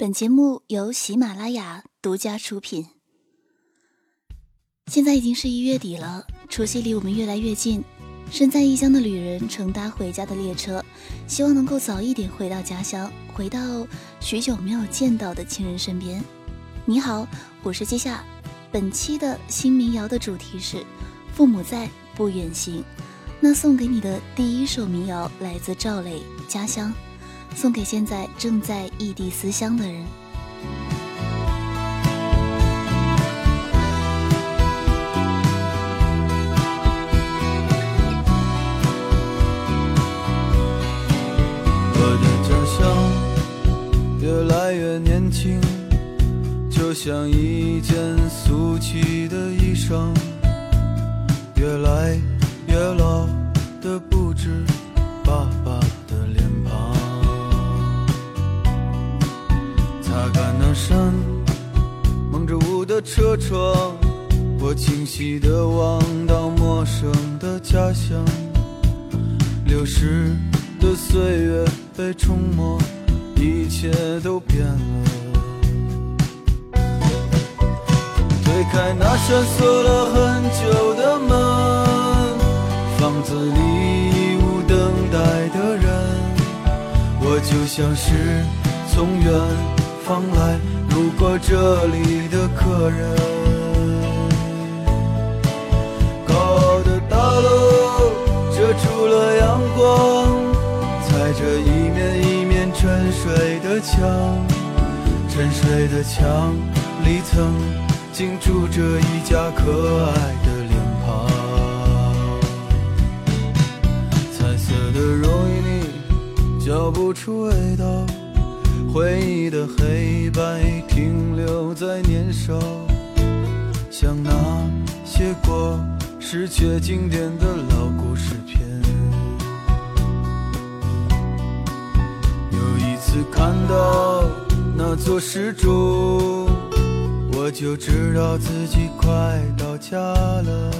本节目由喜马拉雅独家出品。现在已经是一月底了，除夕离我们越来越近。身在异乡的旅人乘搭回家的列车，希望能够早一点回到家乡，回到许久没有见到的亲人身边。你好，我是季夏。本期的新民谣的主题是“父母在，不远行”。那送给你的第一首民谣来自赵磊，《家乡》。送给现在正在异地思乡的人。我的家乡越来越年轻，就像一件俗气的衣裳，越来越老车窗，我清晰地望到陌生的家乡。流逝的岁月被冲没，一切都变了。推开那扇锁了很久的门，房子里已无等待的人，我就像是从远。方来路过这里的客人，高傲的大楼遮住了阳光，踩着一面一面沉睡的墙，沉睡的墙里曾经住着一家可爱的脸庞，彩色的容易腻，嚼不出味道。回忆的黑白停留在年少，像那些过时却经典的老故事片。有一次看到那座时钟，我就知道自己快到家了。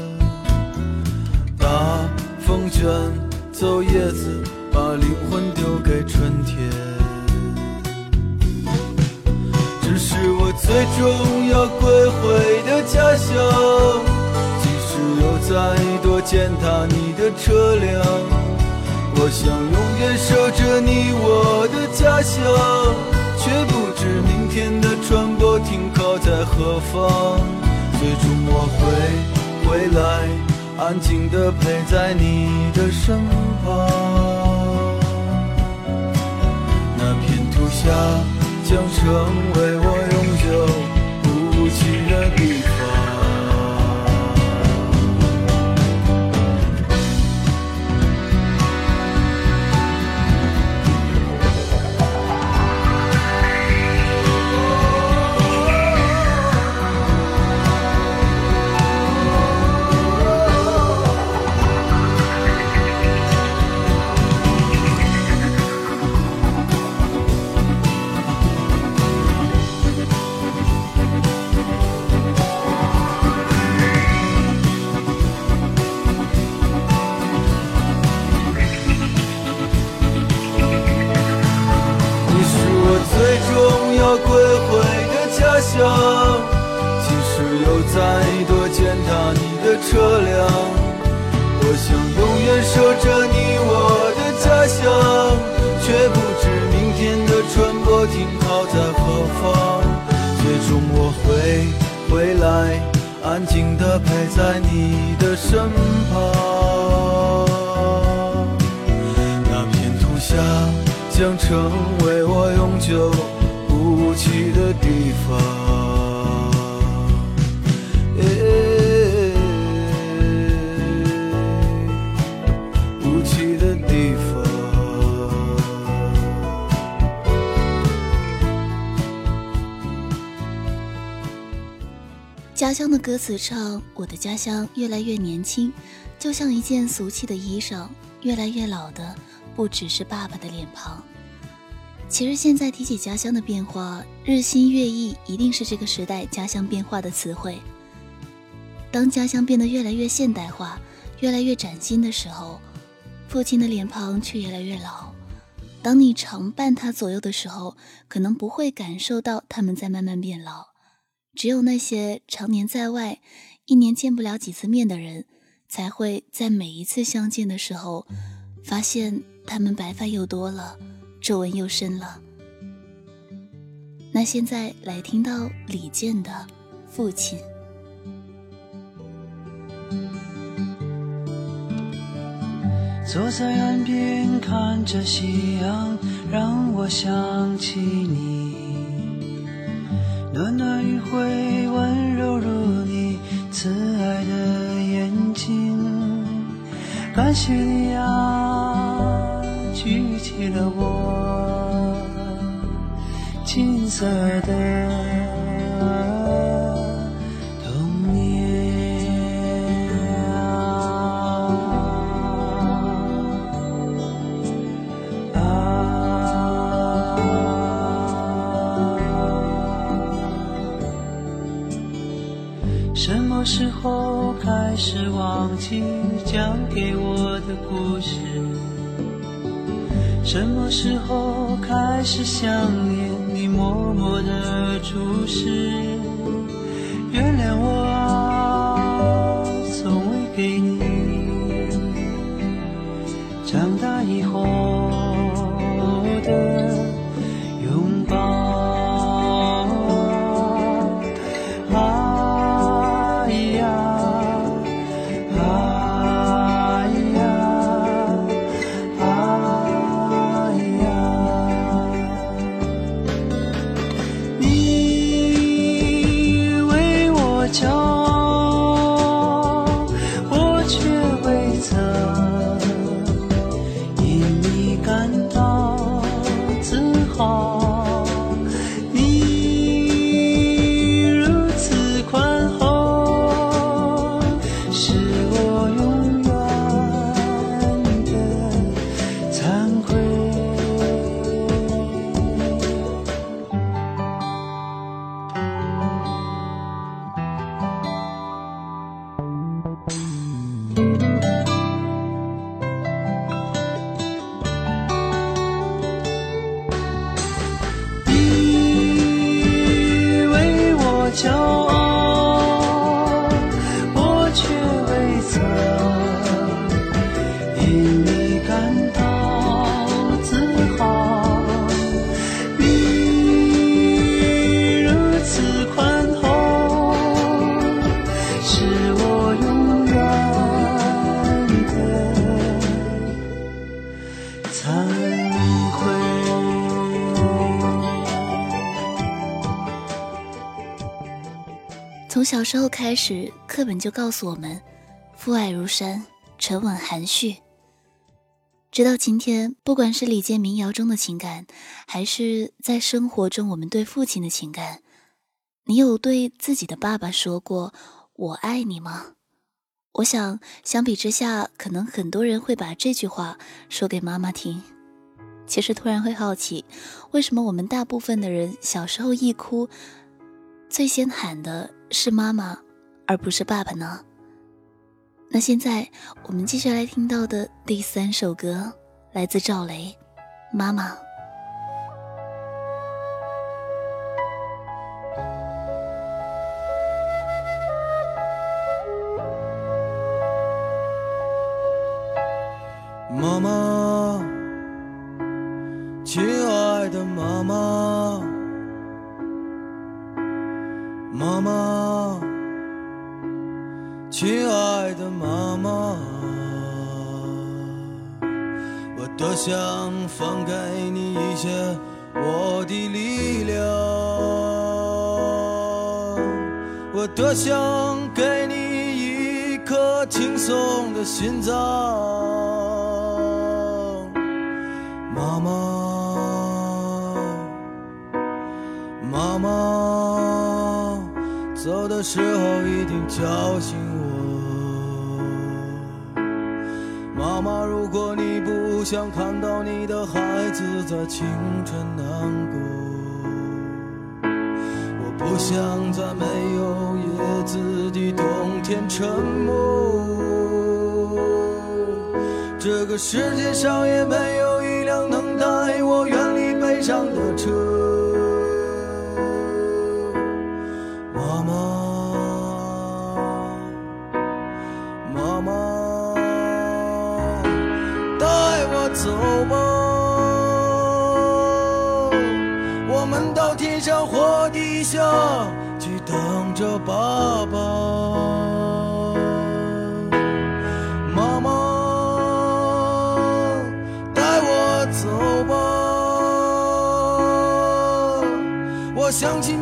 大风卷走叶子，把灵魂丢给春天。这是我最终要归回的家乡，即使有再多践踏你的车辆，我想永远守着你我的家乡，却不知明天的船舶停靠在何方。最终我会回来，安静地陪在你的身旁。那片土下将成为要归回的家乡即使有再多践踏你的车辆我想永远守着你我的家乡却不知明天的船舶停靠在何方最终我会回来安静的陪在你的身旁那片土下将成为我永久的地方，哎，无奇的地方。家乡的歌词唱：“我的家乡越来越年轻，就像一件俗气的衣裳；越来越老的，不只是爸爸的脸庞。”其实现在提起家乡的变化，日新月异一定是这个时代家乡变化的词汇。当家乡变得越来越现代化、越来越崭新的时候，父亲的脸庞却越来越老，当你常伴他左右的时候，可能不会感受到他们在慢慢变老。只有那些常年在外、一年见不了几次面的人，才会在每一次相见的时候，发现他们白发又多了，皱纹又深了。那现在来听到李健的《父亲》。坐在岸边看着夕阳，让我想起你。暖暖余晖，温柔如你慈爱的眼睛。感谢你啊，举起了我金色的童年什么。时候开始忘记讲给我的故事？什么时候开始想念你默默的注视？原谅我啊小时候开始，课本就告诉我们，父爱如山，沉稳含蓄。直到今天，不管是李健民谣中的情感，还是在生活中我们对父亲的情感，你有对自己的爸爸说过“我爱你”吗？我想，相比之下，可能很多人会把这句话说给妈妈听。其实，突然会好奇，为什么我们大部分的人小时候一哭，最先喊的？是妈妈，而不是爸爸呢。那现在我们接下来听到的第三首歌，来自赵雷，《妈妈》。妈想放给你一些我的力量，我多想给你一颗轻松的心脏，妈妈，妈妈。走的时候一定叫醒想看到你的孩子在清晨难过，我不想在没有叶子的冬天沉默。这个世界上也没有一辆能。带我远离悲伤的车。上或地下去等着爸爸。妈妈，带我走吧，我相信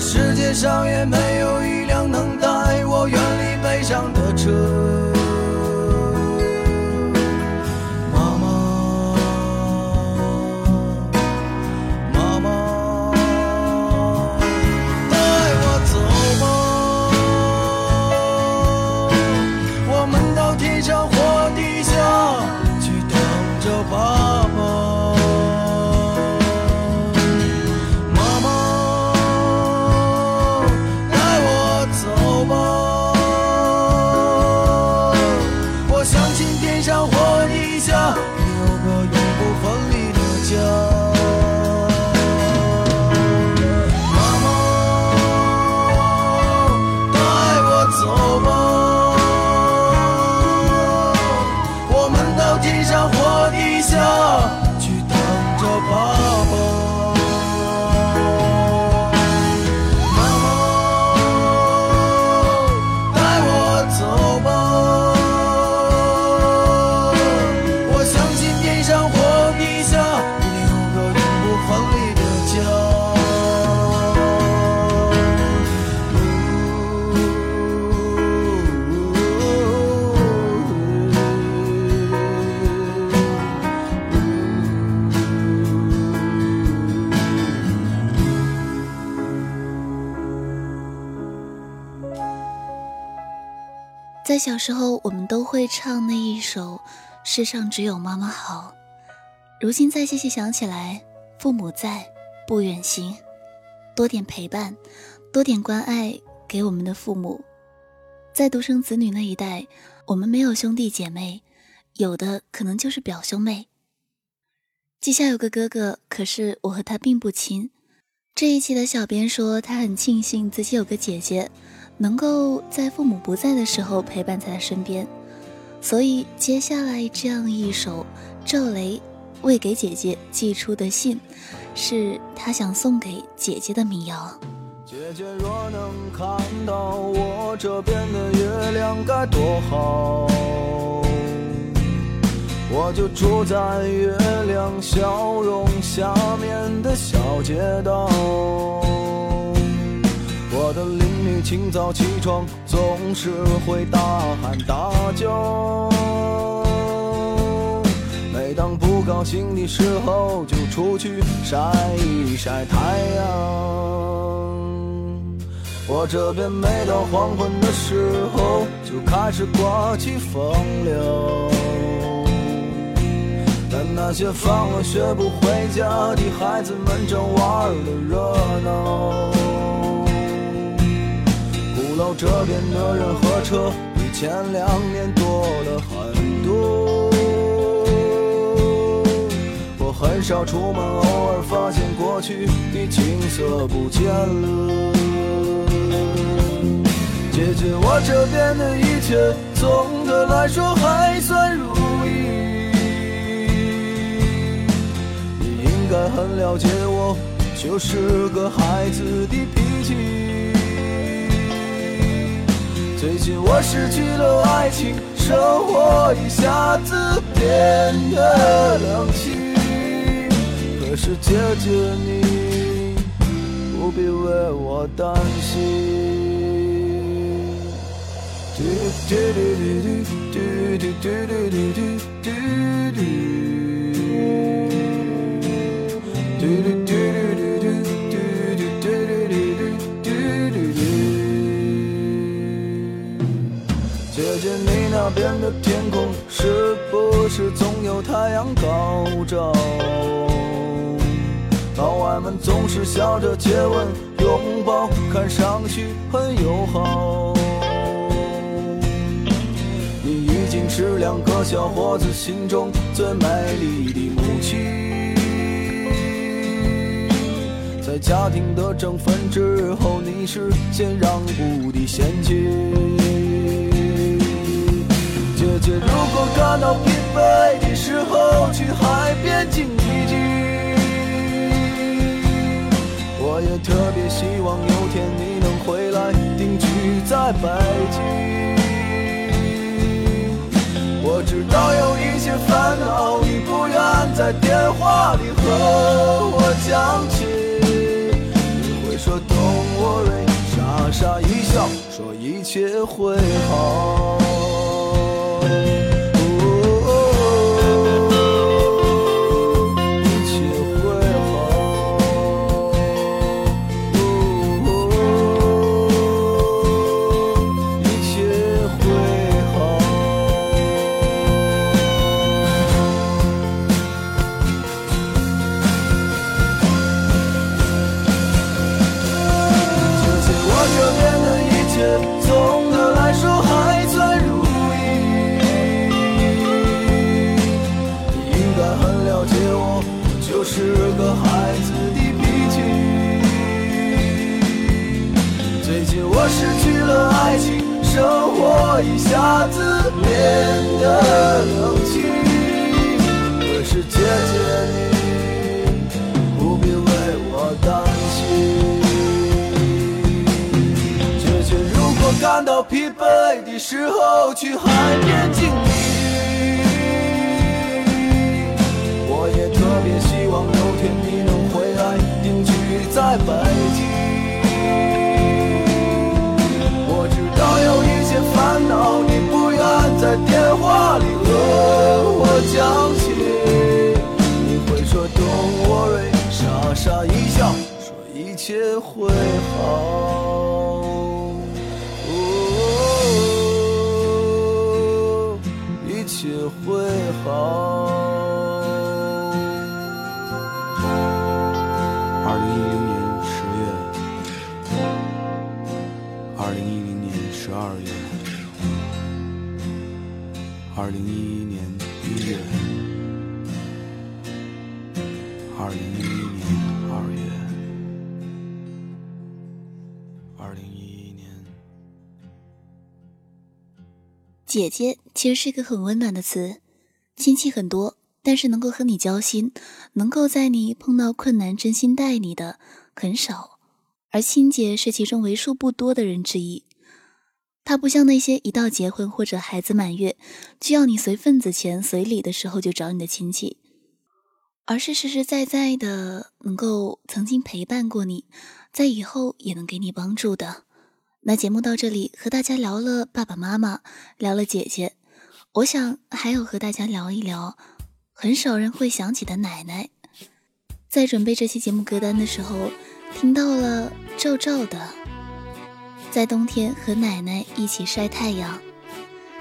世界上也没有一辆能带我远离悲伤的车。小时候，我们都会唱那一首《世上只有妈妈好》。如今再细细想起来，父母在，不远行，多点陪伴，多点关爱给我们的父母。在独生子女那一代，我们没有兄弟姐妹，有的可能就是表兄妹。季夏有个哥哥，可是我和他并不亲。这一期的小编说，他很庆幸自己有个姐姐。能够在父母不在的时候陪伴在他身边，所以接下来这样一首赵雷为给姐姐寄出的信，是他想送给姐姐的民谣。姐姐若能看到我这边的月亮该多好，我就住在月亮笑容下面的小街道。我的邻女清早起床总是会大喊大叫，每当不高兴的时候就出去晒一晒太阳。我这边每到黄昏的时候，就开始刮起风流。但那些放了学不回家的孩子们正玩的热闹。鼓楼这边的人和车比前两年多了很多。我很少出门，偶尔发现过去的景色不见了。姐姐，我这边的一切总的来说还算如意。你应该很了解我，就是个孩子的脾气。最近我失去了爱情，生活一下子变得冷清。可是姐姐你不必为我担心。那边的天空是不是总有太阳高照？老外们总是笑着接吻、拥抱，看上去很友好。你已经是两个小伙子心中最美丽的母亲，在家庭的争分之后，你是先让步的先妻。姐，如果感到疲惫的时候，去海边静一静。我也特别希望有天你能回来定居在北京。我知道有一些烦恼，你不愿在电话里和我讲起。你会说 Don't worry，傻傻一笑，说一切会好。Oh, 疲惫的时候去海边静一静我也特别希望有天你能回来定居在北京我知道有一些烦恼你不愿在电话里和我讲起。你会说 don't worry 傻傻一笑说一切会好。姐姐其实是一个很温暖的词，亲戚很多，但是能够和你交心，能够在你碰到困难真心待你的很少，而亲姐是其中为数不多的人之一。她不像那些一到结婚或者孩子满月就要你随份子钱随礼的时候就找你的亲戚，而是实实在在的能够曾经陪伴过你，在以后也能给你帮助的。那节目到这里，和大家聊了爸爸妈妈，聊了姐姐，我想还有和大家聊一聊很少人会想起的奶奶。在准备这期节目歌单的时候，听到了赵照的《在冬天和奶奶一起晒太阳。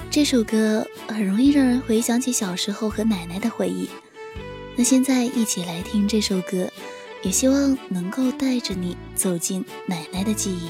这首歌很容易让人回想起小时候和奶奶的回忆。那现在一起来听这首歌，也希望能够带着你走进奶奶的记忆。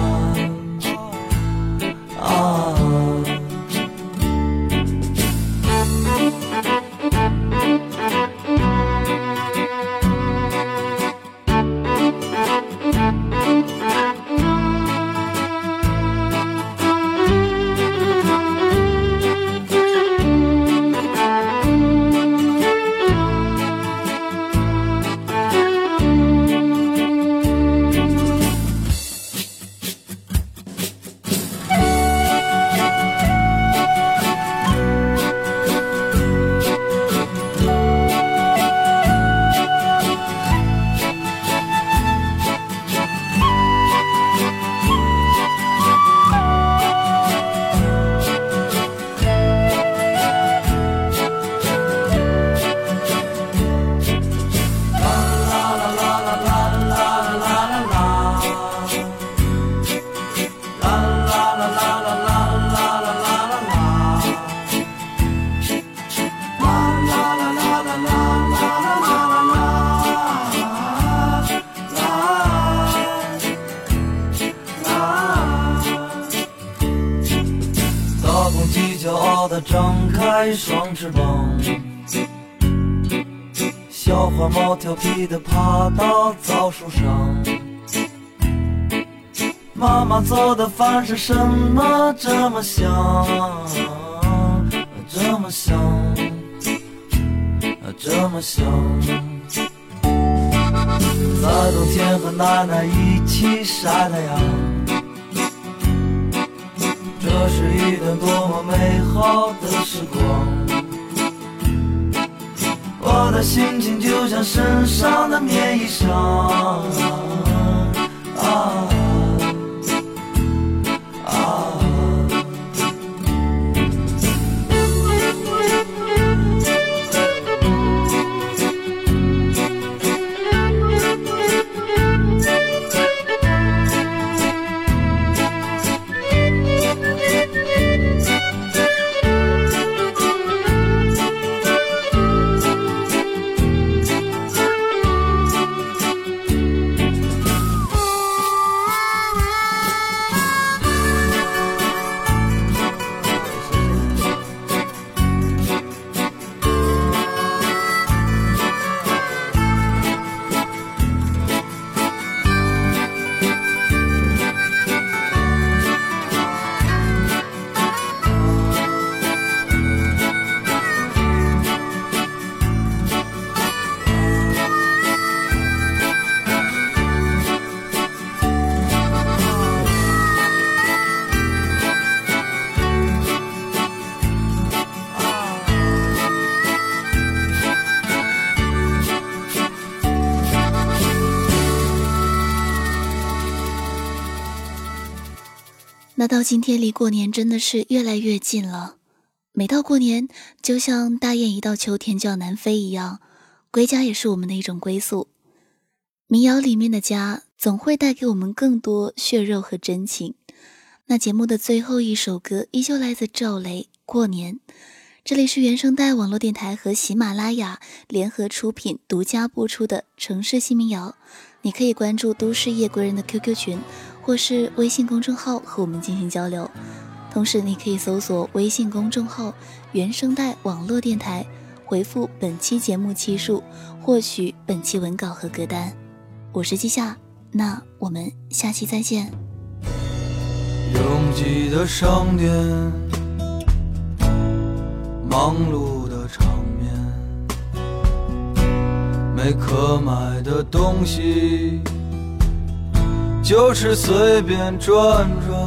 妈妈做的饭是什么这么香？这么香，这么香。在冬天和奶奶一起晒太阳。这是一段多么美好的时光，我的心情就像身上的棉衣裳。啊。那到今天，离过年真的是越来越近了。每到过年，就像大雁一到秋天就要南飞一样，归家也是我们的一种归宿。民谣里面的家，总会带给我们更多血肉和真情。那节目的最后一首歌，依旧来自赵雷，《过年》。这里是原声带网络电台和喜马拉雅联合出品、独家播出的城市新民谣。你可以关注都市夜归人的 QQ 群。或是微信公众号和我们进行交流，同时你可以搜索微信公众号“原声带网络电台”，回复本期节目期数，获取本期文稿和歌单。我是季夏，那我们下期再见。拥挤的商店，忙碌的场面，没可买的东西，就是随便转转。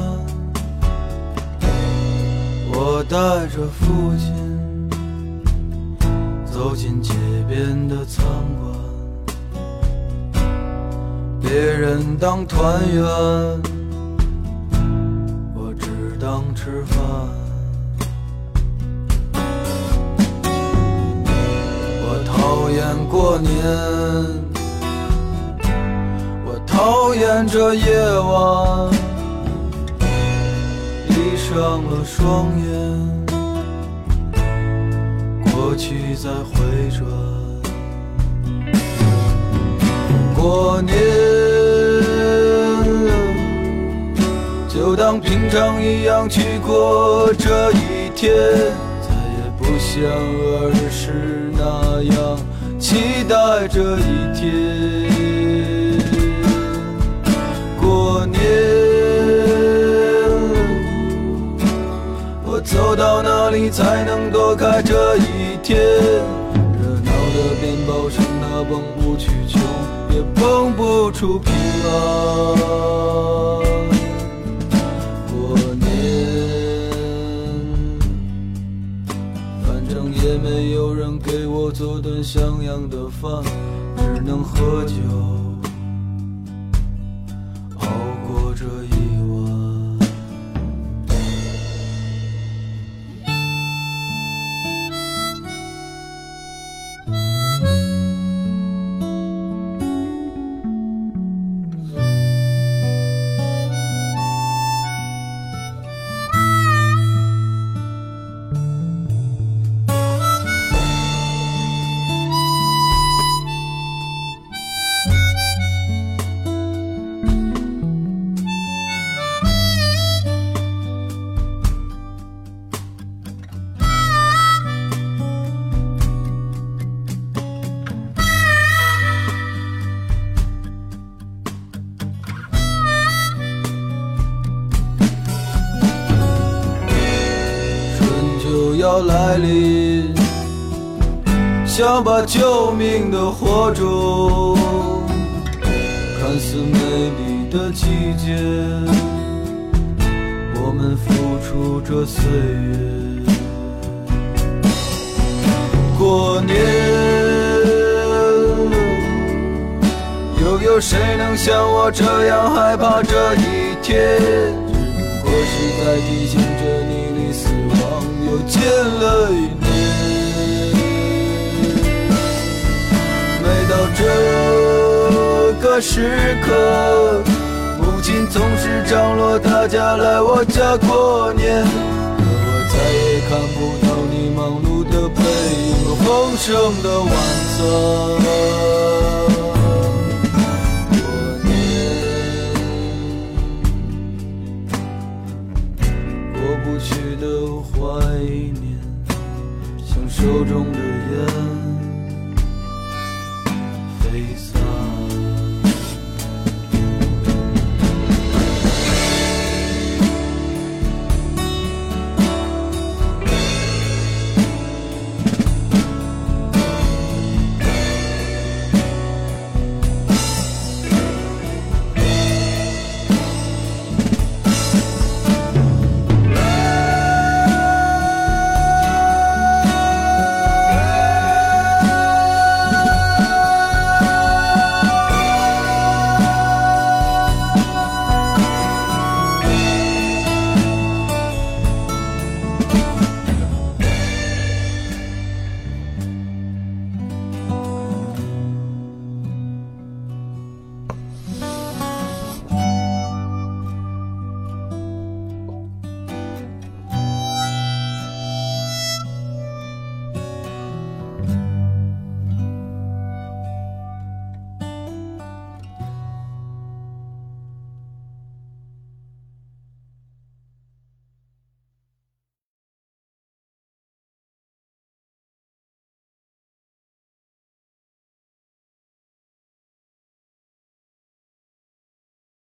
我带着父亲走进街边的餐馆，别人当团圆，我只当吃饭。我讨厌过年，讨厌这夜晚。闭上了双眼，过去在回转。过年就当平常一样去过这一天，再也不像儿时那样期待这一天。过年。走到哪里才能躲开这一天？热闹的鞭炮声，它蹦不去穷，也蹦不出平安。过年，反正也没有人给我做顿像样的饭，只能喝酒。那把救命的火种，看似美丽的季节，我们付出着岁月。过年，又有谁能像我这样害怕这一天？只不过是在提醒着你。离死亡又近了一，时刻，母亲总是张罗大家来我家过年，可我再也看不到你忙碌的背影和丰盛的晚餐。